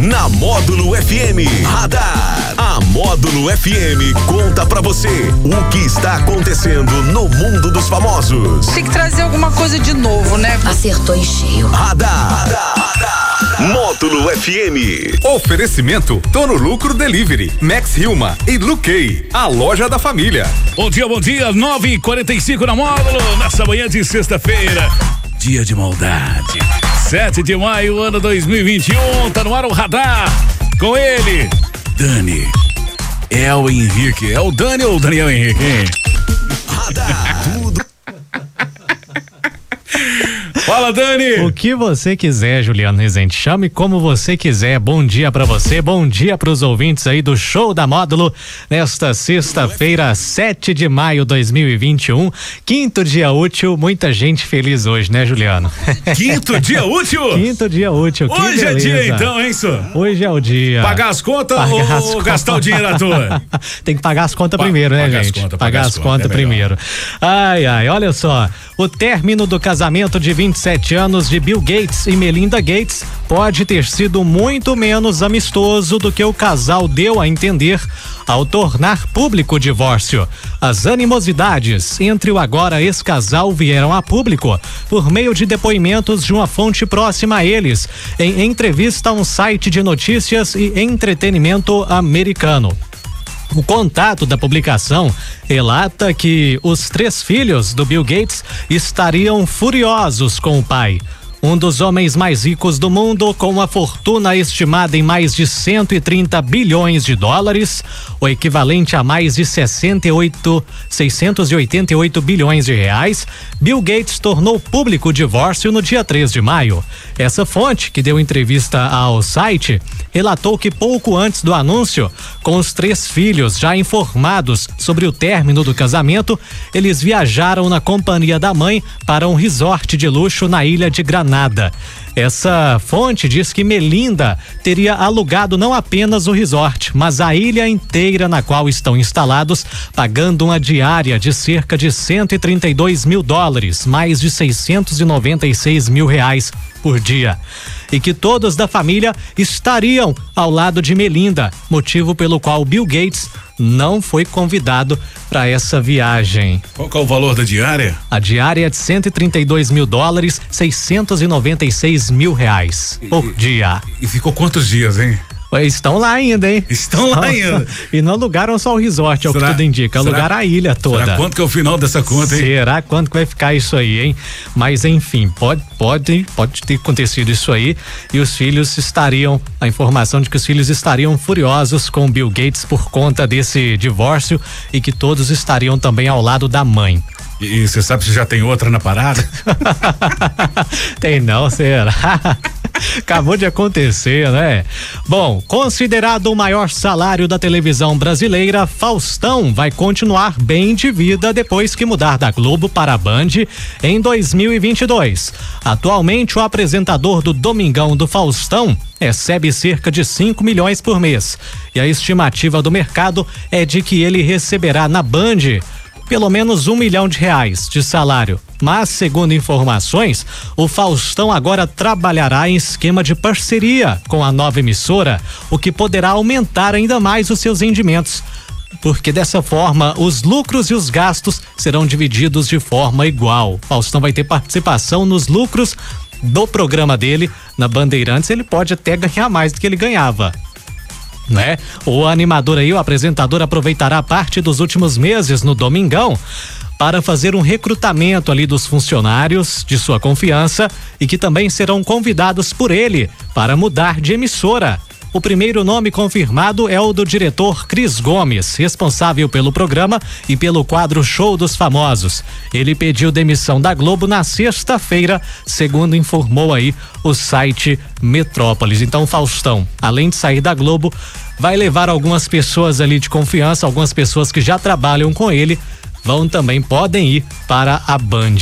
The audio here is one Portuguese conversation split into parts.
na Módulo FM. Radar. A Módulo FM conta pra você o que está acontecendo no mundo dos famosos. Tem que trazer alguma coisa de novo, né? Acertou em cheio. Radar. Módulo FM. Oferecimento Tono Lucro Delivery, Max Hilma e Luquei, a loja da família. Bom dia, bom dia, 9 e 45 na módulo, nessa manhã de sexta-feira. Dia de maldade. 7 de maio, ano 2021. Tá no ar o radar. Com ele, Dani. É o Henrique. É o Dani ou o Daniel Henrique? Radar. Tudo Fala, Dani! O que você quiser, Juliano Rezende. Chame como você quiser. Bom dia para você, bom dia para os ouvintes aí do Show da Módulo nesta sexta-feira, 7 de maio de 2021. Quinto dia útil, muita gente feliz hoje, né, Juliano? Quinto dia útil? Quinto dia útil. Hoje é dia então, hein, senhor? Hoje é o dia. Pagar as contas Pagar ou as contas. gastar o dinheiro à toa? Tem que pagar as contas Pa- primeiro, né, pagar as gente? contas, pagar as contas, é primeiro. Ai, ai, olha só. O término do casamento de 27 anos de Bill Gates e Melinda Gates pode ter sido muito menos amistoso do que o casal deu a entender ao tornar público o divórcio. As animosidades entre o agora ex-casal vieram a público por meio de depoimentos de uma fonte próxima a eles, em entrevista a um site de notícias e entretenimento americano. O contato da publicação relata que os três filhos do Bill Gates estariam furiosos com o pai. Um dos homens mais ricos do mundo, com uma fortuna estimada em mais de 130 bilhões de dólares, o equivalente a mais de 68, 688 bilhões de reais, Bill Gates tornou público o divórcio no dia 3 de maio. Essa fonte, que deu entrevista ao site, relatou que pouco antes do anúncio, com os três filhos já informados sobre o término do casamento, eles viajaram na companhia da mãe para um resort de luxo na ilha de Granada nada. Essa fonte diz que Melinda teria alugado não apenas o resort, mas a ilha inteira na qual estão instalados, pagando uma diária de cerca de 132 mil dólares, mais de 696 mil reais por dia. E que todos da família estariam ao lado de Melinda, motivo pelo qual Bill Gates não foi convidado para essa viagem. Qual é o valor da diária? A diária é de 132 mil dólares, 696 mil reais por dia. E ficou quantos dias, hein? Estão lá ainda, hein? Estão lá ainda. E não alugaram só o resort, é o que Será- tudo indica. será- Alugaram a ilha toda. Será quanto que é o final dessa conta, hein? Será quanto que vai ficar isso aí, hein? Mas enfim, pode, pode, pode ter acontecido isso aí e os filhos estariam, a informação de que os filhos estariam furiosos com Bill Gates por conta desse divórcio e que todos estariam também ao lado da mãe. E você sabe se já tem outra na parada? Tem não, será? Acabou de acontecer, né? Bom, considerado o maior salário da televisão brasileira, Faustão vai continuar bem de vida depois que mudar da Globo para a Band em 2022. Atualmente, o apresentador do Domingão do Faustão recebe cerca de 5 milhões por mês. E a estimativa do mercado é de que ele receberá na Band pelo menos um milhão de reais de salário. Mas, segundo informações, o Faustão agora trabalhará em esquema de parceria com a nova emissora, o que poderá aumentar ainda mais os seus rendimentos. Porque dessa forma, os lucros e os gastos serão divididos de forma igual. Faustão vai ter participação nos lucros do programa dele na Bandeirantes, ele pode até ganhar mais do que ele ganhava né? O animador aí, o apresentador aproveitará parte dos últimos meses no Domingão para fazer um recrutamento ali dos funcionários de sua confiança e que também serão convidados por ele para mudar de emissora. O primeiro nome confirmado é o do diretor Cris Gomes, responsável pelo programa e pelo quadro Show dos Famosos. Ele pediu demissão da Globo na sexta-feira, segundo informou aí o site Metrópolis. Então, Faustão, além de sair da Globo, vai levar algumas pessoas ali de confiança, algumas pessoas que já trabalham com ele, vão também podem ir para a Band.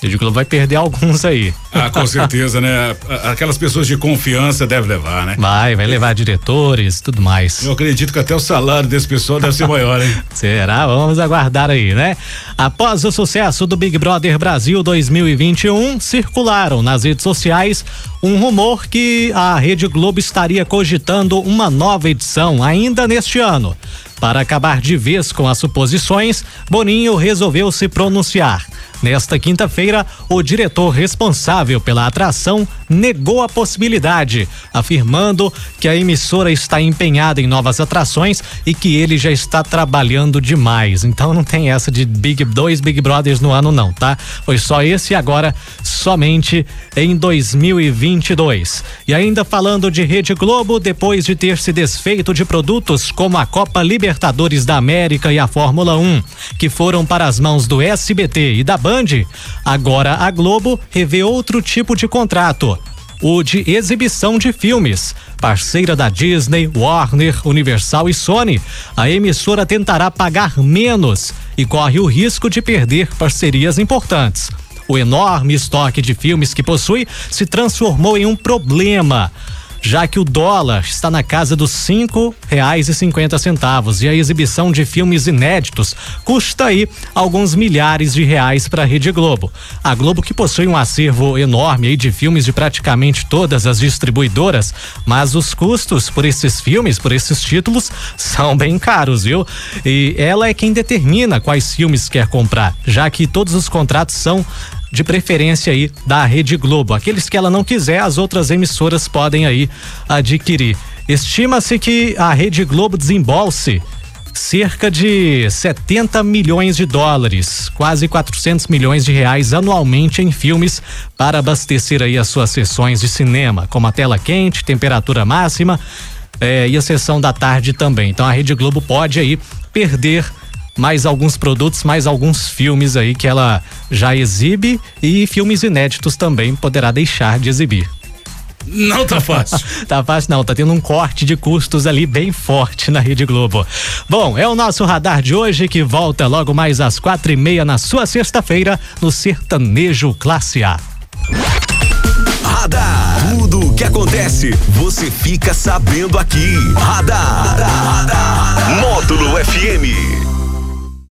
Rede Globo vai perder alguns aí. Ah, com certeza, né? Aquelas pessoas de confiança devem levar, né? Vai, vai levar diretores, tudo mais. Eu acredito que até o salário desse pessoal deve ser maior, hein? Será? Vamos aguardar aí, né? Após o sucesso do Big Brother Brasil 2021, circularam nas redes sociais um rumor que a Rede Globo estaria cogitando uma nova edição ainda neste ano. Para acabar de vez com as suposições, Boninho resolveu se pronunciar. Nesta quinta-feira, o diretor responsável pela atração negou a possibilidade, afirmando que a emissora está empenhada em novas atrações e que ele já está trabalhando demais. Então não tem essa de Big dois Big Brothers no ano não, tá? Foi só esse e agora somente em 2022. E ainda falando de Rede Globo, depois de ter se desfeito de produtos como a Copa Libertadores da América e a Fórmula 1, que foram para as mãos do SBT e da Band, agora a Globo revê outro tipo de contrato o de exibição de filmes. Parceira da Disney, Warner, Universal e Sony, a emissora tentará pagar menos e corre o risco de perder parcerias importantes. O enorme estoque de filmes que possui se transformou em um problema já que o dólar está na casa dos cinco reais e cinquenta centavos e a exibição de filmes inéditos custa aí alguns milhares de reais para a Rede Globo. A Globo que possui um acervo enorme de filmes de praticamente todas as distribuidoras, mas os custos por esses filmes, por esses títulos, são bem caros, viu? E ela é quem determina quais filmes quer comprar, já que todos os contratos são de preferência aí da Rede Globo. Aqueles que ela não quiser, as outras emissoras podem aí adquirir. Estima-se que a Rede Globo desembolse cerca de 70 milhões de dólares, quase 400 milhões de reais anualmente em filmes para abastecer aí as suas sessões de cinema, como a tela quente, temperatura máxima eh, e a sessão da tarde também. Então a Rede Globo pode aí perder mais alguns produtos, mais alguns filmes aí que ela já exibe e filmes inéditos também poderá deixar de exibir. Não tá fácil. tá fácil não, tá tendo um corte de custos ali bem forte na Rede Globo. Bom, é o nosso radar de hoje que volta logo mais às quatro e meia na sua sexta-feira no Sertanejo Classe A. Radar. Tudo o que acontece, você fica sabendo aqui. Radar. Radar. Módulo FM.